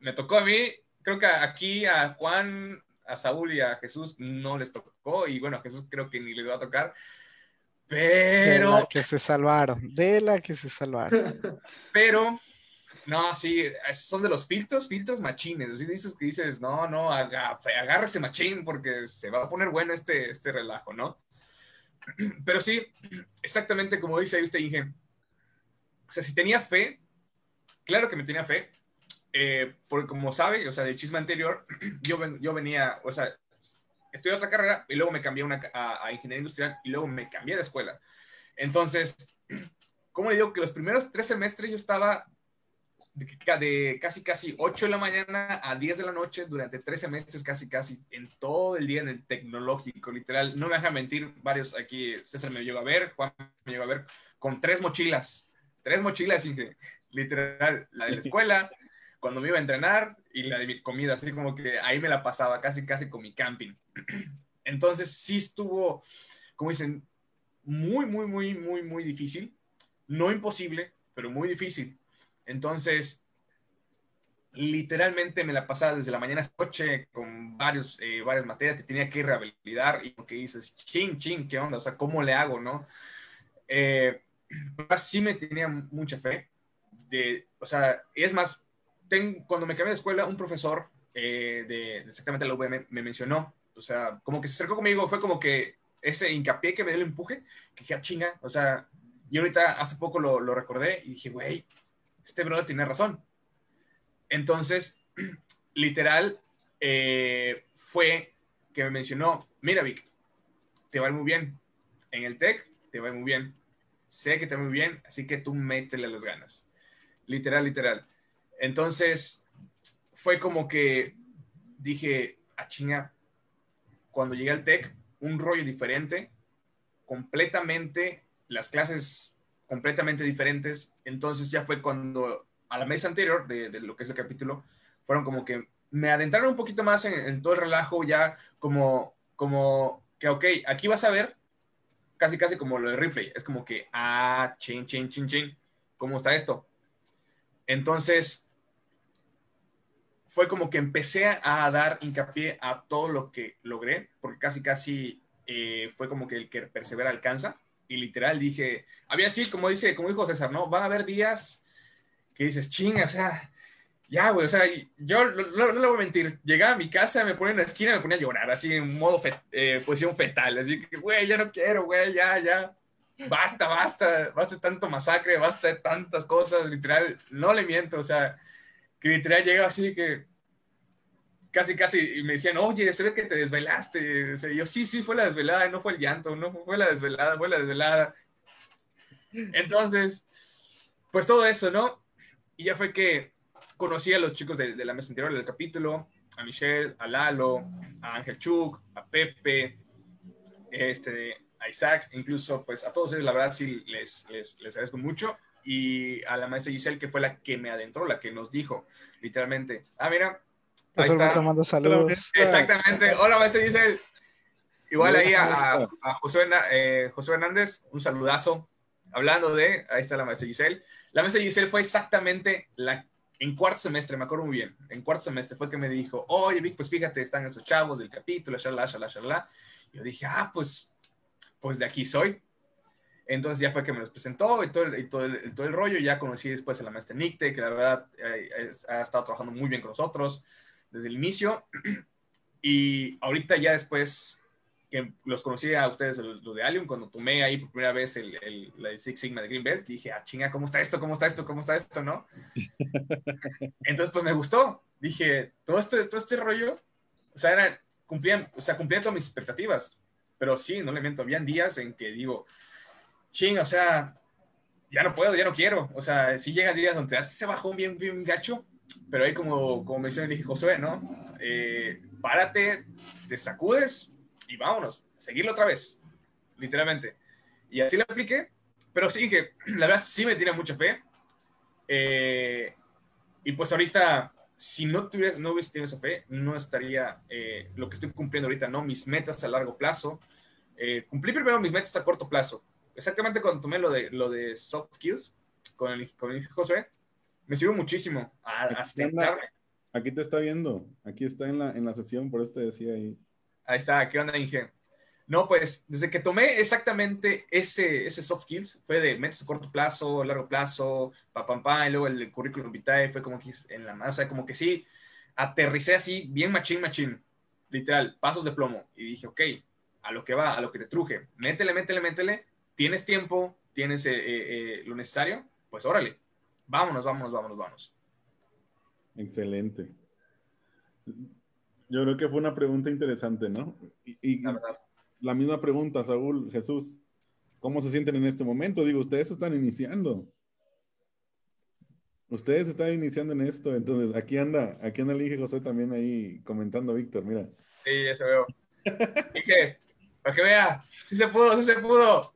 D: Me tocó a mí, creo que aquí a Juan, a Saúl y a Jesús no les tocó, y bueno, a Jesús creo que ni le va a tocar, pero.
C: De la que se salvaron, de la que se salvaron.
D: Pero, no, sí, son de los filtros, filtros machines. Así dices que dices, no, no, agárrese machín porque se va a poner bueno este, este relajo, ¿no? Pero sí, exactamente como dice ahí usted, Inge. O sea, si tenía fe, claro que me tenía fe, eh, porque como sabe, o sea, del chisme anterior, yo, yo venía, o sea, estudié otra carrera y luego me cambié una, a, ingeniería industrial y luego me cambié de escuela. Entonces, ¿cómo digo? Que los primeros tres semestres yo estaba de, casi casi 8 de la mañana a 10 de la noche durante tres semestres casi casi en todo el día en el tecnológico, literal. No me deja mentir, varios aquí, César me llegó a ver, Juan me llegó a ver, con tres mochilas, tres mochilas, literal, la de la escuela, cuando me iba a entrenar y la de mi comida, así como que ahí me la pasaba casi, casi con mi camping. Entonces sí estuvo, como dicen, muy, muy, muy, muy, muy difícil. No imposible, pero muy difícil. Entonces, literalmente me la pasaba desde la mañana hasta noche con varios, eh, varias materias que tenía que rehabilitar y que dices, ching, ching, ¿qué onda? O sea, ¿cómo le hago, no? Eh, sí me tenía mucha fe. De, o sea, es más, cuando me cambié de escuela, un profesor eh, de, exactamente la UVM me mencionó, o sea, como que se acercó conmigo, fue como que ese hincapié que me dio el empuje, que dije, ah, chinga, o sea, y ahorita hace poco lo, recordé y dije, güey, este brother tiene razón. Entonces, literal, eh, fue que me mencionó, mira Vic, te va muy bien, en el TEC te va muy bien, sé que te va muy bien, así que tú métele las ganas. Literal, literal. Entonces, fue como que dije, a ah, chinga, cuando llegué al TEC, un rollo diferente, completamente, las clases completamente diferentes. Entonces ya fue cuando, a la mesa anterior de, lo que es el capítulo, fueron como que me adentraron un poquito más en, todo el relajo, ya como, como que, ok, aquí vas a ver casi, casi como lo de replay. Es como que, ah, chin, chin, chin, chin, ¿cómo está esto? Entonces, fue como que empecé a dar hincapié a todo lo que logré, porque casi, casi eh, fue como que el que persevera alcanza. y literal dije, había así, como dice, como dijo César, ¿no? Van a haber días que dices, chinga, o sea, ya, güey, o sea, yo no, le voy a mentir, llegaba a mi casa, me ponía en la esquina me ponía a llorar, así en modo eh, posición fetal, así que, güey, ya no quiero, güey, ya, ya, basta, basta, basta de tanto masacre, basta de tantas cosas, literal, no le miento, o sea, que literal llega así que casi, casi, y me decían, oye, se ve que te desvelaste, yo, sí, sí, fue la desvelada, no fue el llanto, no fue la desvelada, fue la desvelada. Entonces, pues todo eso, ¿no? Y ya fue que conocí a los chicos de, la mesa anterior del capítulo, a Michelle, a Lalo, a Ángel Chuk, a Pepe, este, a Isaac, incluso pues a todos ellos la verdad sí les, les, les agradezco mucho y a la maestra Giselle que fue la que me adentró, la que nos dijo literalmente, ah mira,
C: ahí está. mando saludos.
D: Exactamente, hola maestra Giselle. Igual ahí a, a José, eh, José Hernández, un saludazo. Hablando de, ahí está la maestra Giselle. La maestra Giselle fue exactamente la en cuarto semestre, me acuerdo muy bien, en cuarto semestre fue que me dijo, oye, Vic, pues fíjate, están esos chavos del capítulo, shalala, shalala, shalala. Yo dije, ah, pues, pues de aquí soy. Entonces ya fue que me los presentó y todo el, y todo el, todo el rollo. Ya conocí después a la maestra Nicte, que la verdad eh, ha estado trabajando muy bien con nosotros desde el inicio. Y ahorita ya después que los conocí a ustedes, los, de Allium, cuando tomé ahí por primera vez el, el, la Six Sigma de Greenbelt, dije, ah, chinga, ¿cómo está esto? ¿Cómo está esto? ¿Cómo está esto? ¿No? Entonces, pues me gustó. Dije, todo este, todo este rollo, o sea, era, cumplían, o sea, cumplían todas mis expectativas. Pero sí, no le miento, habían días en que digo, ching, o sea, ya no puedo, ya no quiero. O sea, si llegan días donde se bajó bien, bien gacho, pero ahí como, como me dije Josué, ¿no? Eh, párate, te sacudes, y vámonos, seguirlo otra vez, literalmente. Y así lo apliqué, pero sí que la verdad sí me tiene mucha fe. Eh, y pues ahorita, si no, tuviera, no hubiese tenido esa fe, no estaría eh, lo que estoy cumpliendo ahorita, ¿no? Mis metas a largo plazo. Eh, cumplí primero mis metas a corto plazo. Exactamente cuando tomé lo de, lo de soft skills con el, con el José, me sirvió muchísimo a, a
B: Aquí te está viendo, aquí está en la, en la sesión, por eso te decía ahí.
D: Ahí está, ¿qué onda, Inge? No, pues desde que tomé exactamente ese, ese soft skills, fue de metas a corto plazo, largo plazo, pa, pam, pam, y luego el currículum vitae fue como que en la mano, o sea, como que sí, aterricé así, bien machín, machín, literal, pasos de plomo. Y dije, ok, a lo que va, a lo que te truje, métele, métele, métele, tienes tiempo, tienes eh, eh, eh, lo necesario, pues órale, vámonos, vámonos, vámonos, vámonos.
B: Excelente. Yo creo que fue una pregunta interesante, ¿no? Y, la, misma pregunta, Saúl, Jesús, ¿cómo se sienten en este momento? Digo, ustedes están iniciando. Ustedes están iniciando en esto, entonces aquí anda, aquí anda el Inge José también ahí comentando, Víctor, mira.
D: Sí, ya se veo. Dije, para que vea, sí se pudo, sí se pudo.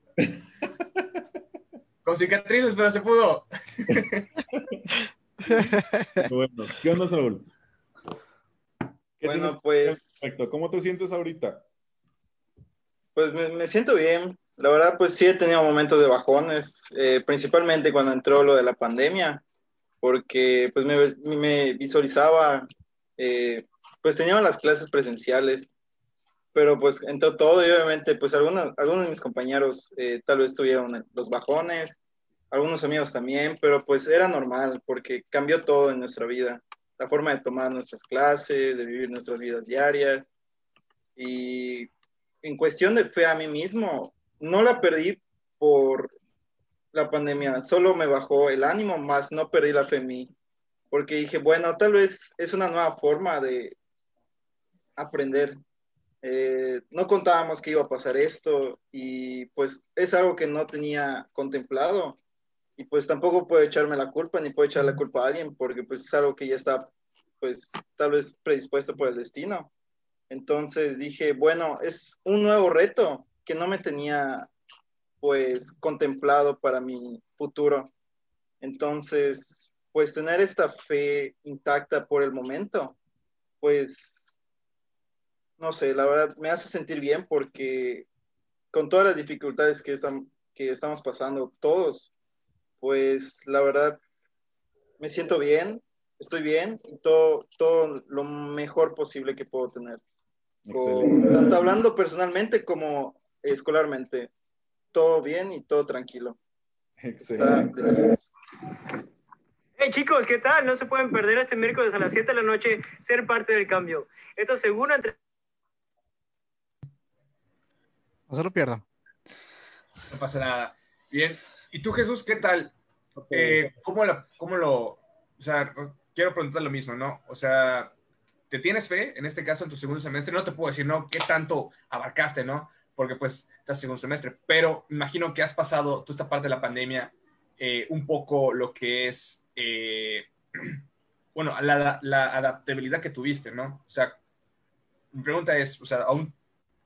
D: Con cicatrices, pero se pudo.
B: bueno, ¿qué onda, Saúl?
F: Bueno, pues.
B: Perfecto. ¿Cómo te sientes ahorita?
F: Pues me, siento bien. La verdad, pues sí he tenido momentos de bajones, eh, principalmente cuando entró lo de la pandemia, porque pues me, visualizaba, eh, pues tenía las clases presenciales, pero pues entró todo y obviamente pues algunos, algunos de mis compañeros eh, tal vez tuvieron los bajones, algunos amigos también, pero pues era normal porque cambió todo en nuestra vida la forma de tomar nuestras clases, de vivir nuestras vidas diarias. Y en cuestión de fe a mí mismo, no la perdí por la pandemia, solo me bajó el ánimo, más no perdí la fe en mí, porque dije, bueno, tal vez es una nueva forma de aprender. Eh, no contábamos que iba a pasar esto y pues es algo que no tenía contemplado y pues tampoco puedo echarme la culpa ni puedo echar la culpa a alguien porque pues es algo que ya está pues tal vez predispuesto por el destino. Entonces dije, bueno, es un nuevo reto que no me tenía pues contemplado para mi futuro. Entonces, pues tener esta fe intacta por el momento, pues, no sé, la verdad me hace sentir bien porque con todas las dificultades que, están, que estamos pasando todos, pues la verdad me siento bien, estoy bien y todo, todo lo mejor posible que puedo tener. Tanto hablando personalmente como escolarmente. todo bien y todo tranquilo.
B: Excelente.
H: Hey chicos, ¿qué tal? No se pueden perder este miércoles a las 7 de la noche ser parte del cambio. Esto seguro entre...
C: No se lo pierdan.
D: No pasa nada. Bien. ¿Y tú, Jesús, qué tal? Eh, ¿cómo, la- ¿Cómo lo... O sea, quiero preguntar lo mismo, ¿no? O sea, ¿te tienes fe en este caso en tu segundo semestre? No te puedo decir, ¿no? ¿Qué tanto abarcaste, no? Porque pues estás segundo semestre, pero imagino que has pasado toda esta parte de la pandemia eh, un poco lo que es, eh, bueno, la, la adaptabilidad que tuviste, ¿no? O sea, mi pregunta es, o sea, ¿aún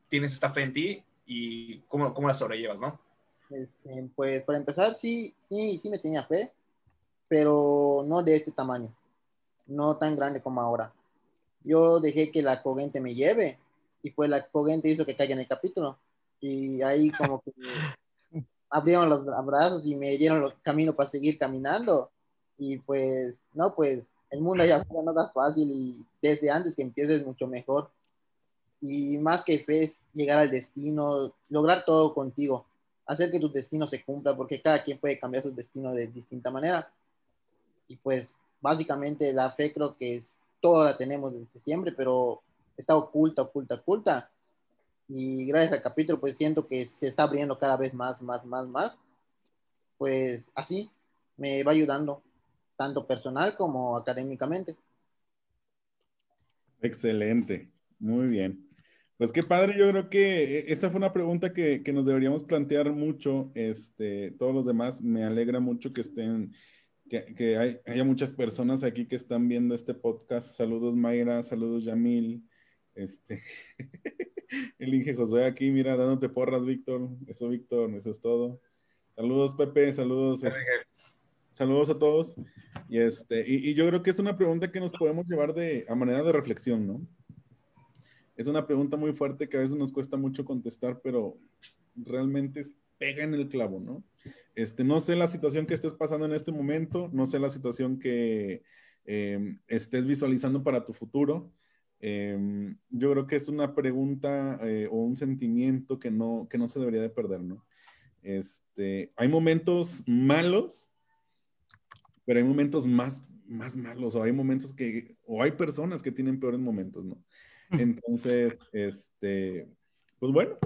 D: tienes esta fe en ti y cómo, cómo la sobrellevas, no?
G: Este, pues para empezar, sí, sí, sí me tenía fe, pero no de este tamaño, no tan grande como ahora. Yo dejé que la corriente me lleve y pues la corriente hizo que caiga en el capítulo y ahí como que abrieron los brazos y me dieron el camino para seguir caminando y pues no, pues el mundo afuera no está fácil y desde antes que empieces mucho mejor y más que fe es llegar al destino, lograr todo contigo hacer que tu destino se cumpla, porque cada quien puede cambiar su destino de distinta manera. Y pues básicamente la fe creo que es, toda la tenemos desde siempre, pero está oculta, oculta, oculta. Y gracias al capítulo pues siento que se está abriendo cada vez más, más, más, más. Pues así me va ayudando, tanto personal como académicamente.
B: Excelente, muy bien. Pues qué padre, yo creo que eh, esta fue una pregunta que, que nos deberíamos plantear mucho, este, todos los demás. Me alegra mucho que estén, que, que hay, haya muchas personas aquí que están viendo este podcast. Saludos Mayra, saludos Yamil, este, el Inge Josué aquí, mira, dándote porras, Víctor. Eso, Víctor, eso es todo. Saludos Pepe, saludos. es- saludos a todos. Y, este, y, y yo creo que es una pregunta que nos podemos llevar de, a manera de reflexión, ¿no? Es una pregunta muy fuerte que a veces nos cuesta mucho contestar, pero realmente pega en el clavo, ¿no? Este, no sé la situación que estés pasando en este momento, no sé la situación que eh, estés visualizando para tu futuro. Eh, yo creo que es una pregunta eh, o un sentimiento que no, que no se debería de perder, ¿no? Este, hay momentos malos, pero hay momentos más, más malos, o hay momentos que, o hay personas que tienen peores momentos, ¿no? Entonces, este, pues bueno,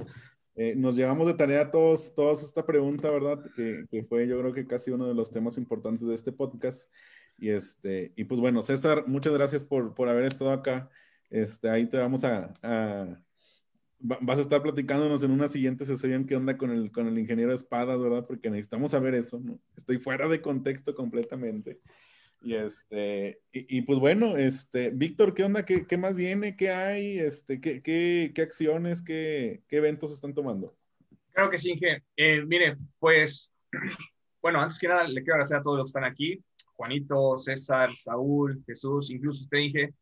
B: eh, nos llevamos de tarea todos, todos esta pregunta, ¿verdad? Que, que, fue yo creo que casi uno de los temas importantes de este podcast. Y, este, y pues bueno, César, muchas gracias por, por haber estado acá. Este, ahí te vamos a, a, vas a estar platicándonos en una siguiente sesión qué onda con el, con el ingeniero espadas, ¿verdad? Porque necesitamos saber eso, ¿no? Estoy fuera de contexto completamente. Y este, y, y, pues bueno, este, Víctor, ¿qué onda? ¿Qué, ¿Qué, más viene? ¿Qué hay? Este, ¿qué, qué, qué acciones, qué, eventos están tomando?
D: Claro que sí, Inge. Eh, mire, pues, bueno, antes que nada, le quiero agradecer a todos los que están aquí, Juanito, César, Saúl, Jesús, incluso usted, Inge,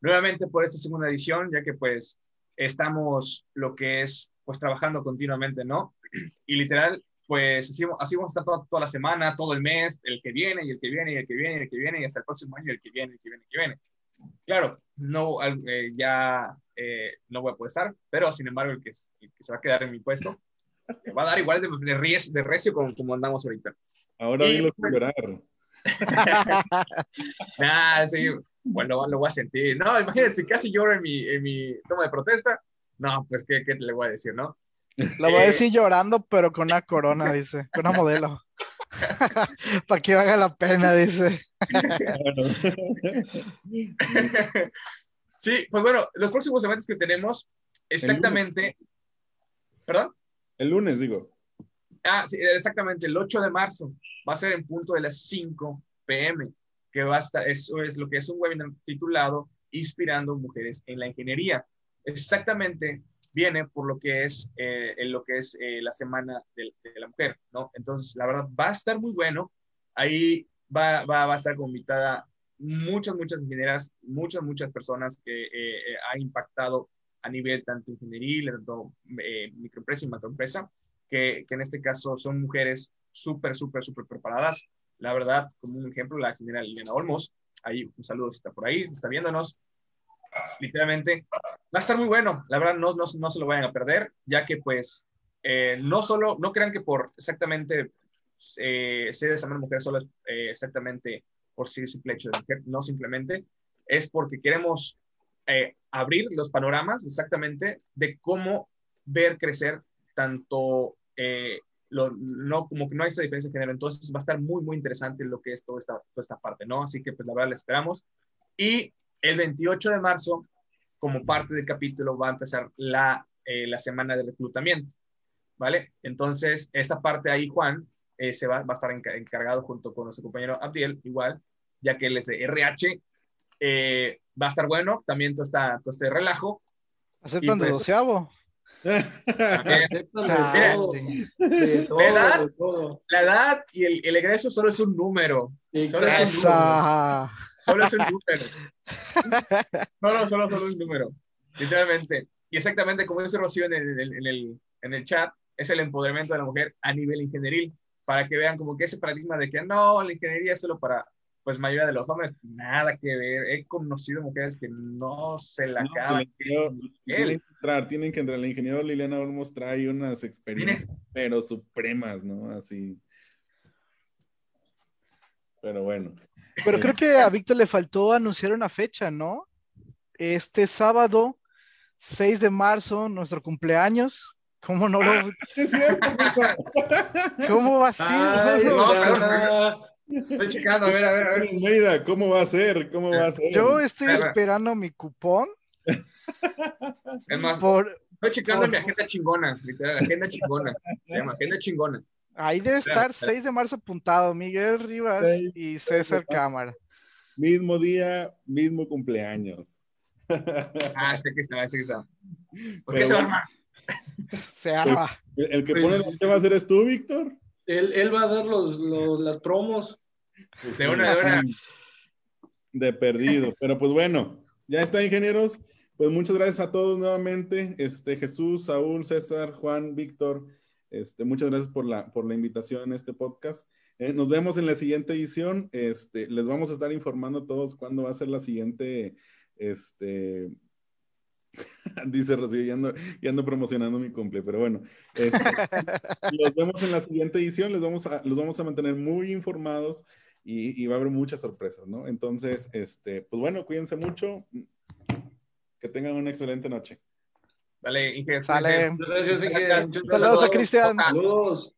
D: nuevamente por esta segunda edición, ya que pues estamos lo que es, pues, trabajando continuamente, ¿no? Y literal, pues así, así vamos a estar toda, toda, la semana, todo el mes, el que viene y el que viene y el que viene y el que viene y hasta el próximo año el que viene, el que viene, el que viene. Claro, no, eh, ya eh, no voy a poder estar, pero sin embargo el que, el que se va a quedar en mi puesto va a dar igual de, de, ries, de recio como, como, andamos ahorita.
B: Ahora dilo sin
D: pues,
B: llorar.
D: nah, sí, bueno, lo voy a sentir. No, imagínense, casi lloro en mi, en mi toma de protesta. No, pues, ¿qué, qué le voy a decir, no?
C: Lo voy a decir llorando, pero con una corona, dice, con una modelo. Para que valga la pena, dice.
D: sí, pues bueno, los próximos eventos que tenemos, exactamente.
B: El
D: ¿Perdón?
B: El lunes, digo.
D: Ah, sí, exactamente, el 8 de marzo va a ser en punto de las 5 pm, que va a estar, eso es lo que es un webinar titulado Inspirando Mujeres en la Ingeniería. Exactamente viene por lo que es, eh, en lo que es eh, la Semana de, la Mujer, ¿no? Entonces, la verdad, va a estar muy bueno. Ahí va, va, va a estar invitada muchas, muchas ingenieras, muchas, muchas personas que eh, ha impactado a nivel tanto ingenieril, tanto eh, microempresa y macroempresa, que, que en este caso son mujeres súper, súper, súper preparadas. La verdad, como un ejemplo, la ingeniera Liliana Olmos, ahí un saludo si está por ahí, está viéndonos. Literalmente, va a estar muy bueno. La verdad, no, no, no se lo vayan a perder, ya que pues eh, no solo, no crean que por exactamente eh, ser esa mujer solo es eh, exactamente por ser simple hecho de mujer, no simplemente, es porque queremos eh, abrir los panoramas exactamente de cómo ver crecer tanto eh, lo, no, como que no hay esa diferencia de género. Entonces va a estar muy, muy interesante lo que es toda esta, toda esta parte, ¿no? Así que pues la verdad le esperamos. Y el 28 de marzo, como parte del capítulo, va a empezar la, eh, la semana de reclutamiento, ¿vale? Entonces, esta parte ahí, Juan, eh, se va, va a estar enca- encargado junto con nuestro compañero Abdiel, igual, ya que él es de RH. Eh, va a estar bueno también todo, esta, todo este relajo.
C: Aceptan de
D: pues-
C: doceavo.
E: De todo.
D: la edad y el, el egreso solo es un número.
E: Exacto.
D: Solo es un número. Solo, solo, solo es un número. Literalmente. Y exactamente como dice Rocío en el, en el, en el, chat, es el empoderamiento de la mujer a nivel ingenieril. Para que vean como que ese paradigma de que no, la ingeniería es solo para pues mayoría de los hombres, nada que ver. He conocido mujeres que no se la
B: No,
D: acaban.
B: ingeniero-
D: Él.
B: tienen que entrar, tienen que entrar. El ingeniero Liliana Olmos trae unas experiencias, pero supremas, ¿no? Así. Pero bueno.
C: Pero creo que a Víctor le faltó anunciar una fecha, ¿no? Este sábado, 6 de marzo, nuestro cumpleaños. ¿Cómo no lo,
B: Es cierto, César.
C: cómo va a ser?
E: Ay,
D: no. Estoy checando, a ver, a ver, a ver.
B: Mérida, ¿cómo va a ser? ¿Cómo va a ser?
C: Yo estoy
D: Espera.
C: esperando mi cupón
D: Es más,
C: por
D: estoy checando
C: por-
D: mi agenda chingona, literal, agenda chingona. Se llama agenda chingona.
C: Ahí debe estar
D: espera.
C: 6 de marzo apuntado, Miguel Rivas y César Cámara.
B: Mismo día, mismo cumpleaños.
D: Ah, sé que está, sé que está. ¿Por
B: Pero
D: qué se va a
B: bueno.
D: armar?
C: Se arma.
B: El el que
E: Pues-
B: pone la tema eres tú, Víctor.
E: Él, él va a dar los, los- las promos.
B: Pues
D: De una, de una.
B: De perdido. Pero pues bueno, ya está, ingenieros. Pues muchas gracias a todos nuevamente. Este, Jesús, Saúl, César, Juan, Víctor. Este, muchas gracias por la, por la invitación a este podcast. Eh, nos vemos en la siguiente edición. Este, les vamos a estar informando a todos cuándo va a ser la siguiente. Este, dice Rocío, ya ando, ya ando promocionando mi cumple, pero bueno. Este, los vemos en la siguiente edición. Les vamos a, los vamos a mantener muy informados y, y va a haber muchas sorpresas, ¿no? Entonces, este, pues bueno, cuídense mucho. Que tengan una excelente noche.
D: Vale, Inge.
C: Sale.
E: Gracias, Inge.
D: Gracias.
E: Muchas gracias
C: Saludos a. Cristian.
E: Saludos.